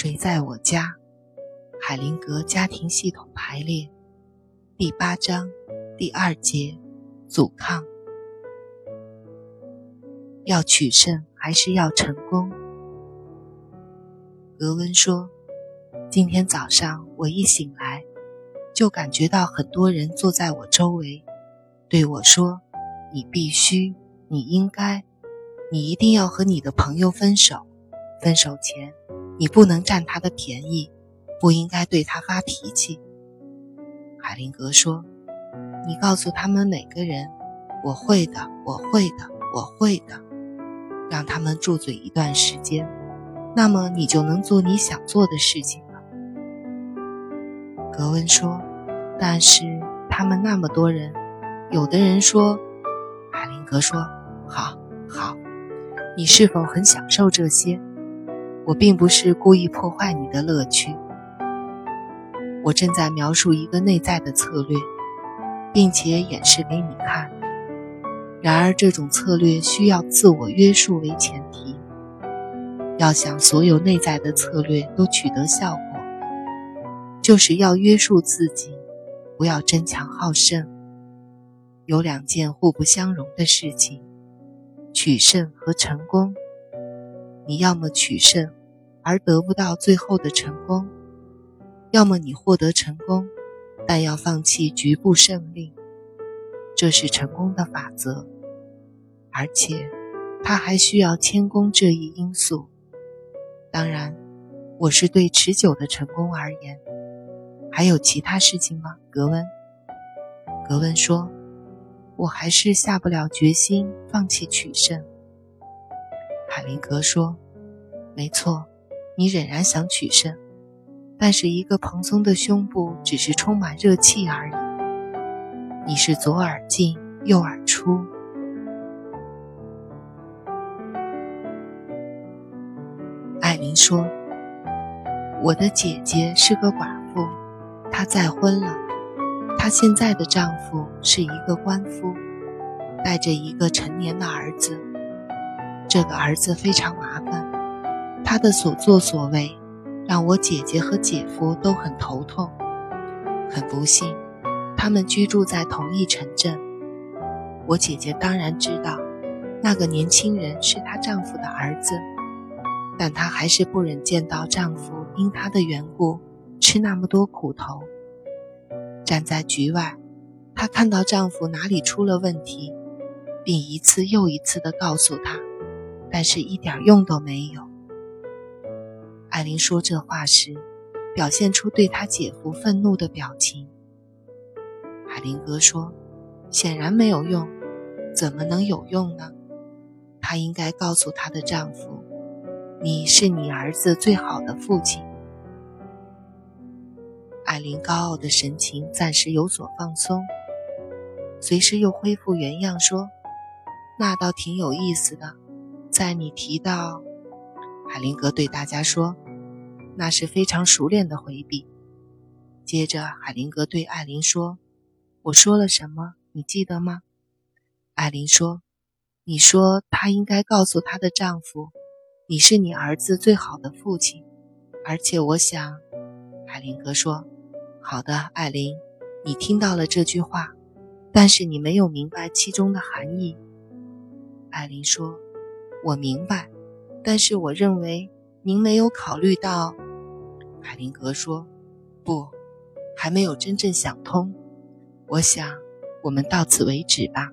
谁在我家？海灵格家庭系统排列，第八章第二节，阻抗。要取胜还是要成功？格温说：“今天早上我一醒来，就感觉到很多人坐在我周围，对我说：‘你必须，你应该，你一定要和你的朋友分手。分手前，你不能占他的便宜，不应该对他发脾气。’海灵格说：‘你告诉他们每个人，我会的，我会的，我会的。’”让他们住嘴一段时间，那么你就能做你想做的事情了。格温说：“但是他们那么多人，有的人说。”海灵格说：“好，好，你是否很享受这些？我并不是故意破坏你的乐趣。我正在描述一个内在的策略，并且演示给你看。”然而，这种策略需要自我约束为前提。要想所有内在的策略都取得效果，就是要约束自己，不要争强好胜。有两件互不相容的事情：取胜和成功。你要么取胜，而得不到最后的成功；要么你获得成功，但要放弃局部胜利。这是成功的法则，而且它还需要谦恭这一因素。当然，我是对持久的成功而言。还有其他事情吗？格温。格温说：“我还是下不了决心放弃取胜。”海灵格说：“没错，你仍然想取胜，但是一个蓬松的胸部只是充满热气而已。”你是左耳进右耳出。艾琳说：“我的姐姐是个寡妇，她再婚了。她现在的丈夫是一个官夫，带着一个成年的儿子。这个儿子非常麻烦，他的所作所为让我姐姐和姐夫都很头痛。很不幸。”他们居住在同一城镇。我姐姐当然知道，那个年轻人是她丈夫的儿子，但她还是不忍见到丈夫因她的缘故吃那么多苦头。站在局外，她看到丈夫哪里出了问题，并一次又一次地告诉她，但是一点用都没有。艾琳说这话时，表现出对她姐夫愤怒的表情。海灵格说：“显然没有用，怎么能有用呢？她应该告诉她的丈夫，你是你儿子最好的父亲。”艾琳高傲的神情暂时有所放松，随时又恢复原样，说：“那倒挺有意思的。在你提到……”海灵格对大家说：“那是非常熟练的回避。”接着，海灵格对艾琳说。我说了什么？你记得吗？艾琳说：“你说她应该告诉她的丈夫，你是你儿子最好的父亲。”而且我想，海灵格说：“好的，艾琳，你听到了这句话，但是你没有明白其中的含义。”艾琳说：“我明白，但是我认为您没有考虑到。”海灵格说：“不，还没有真正想通。”我想，我们到此为止吧。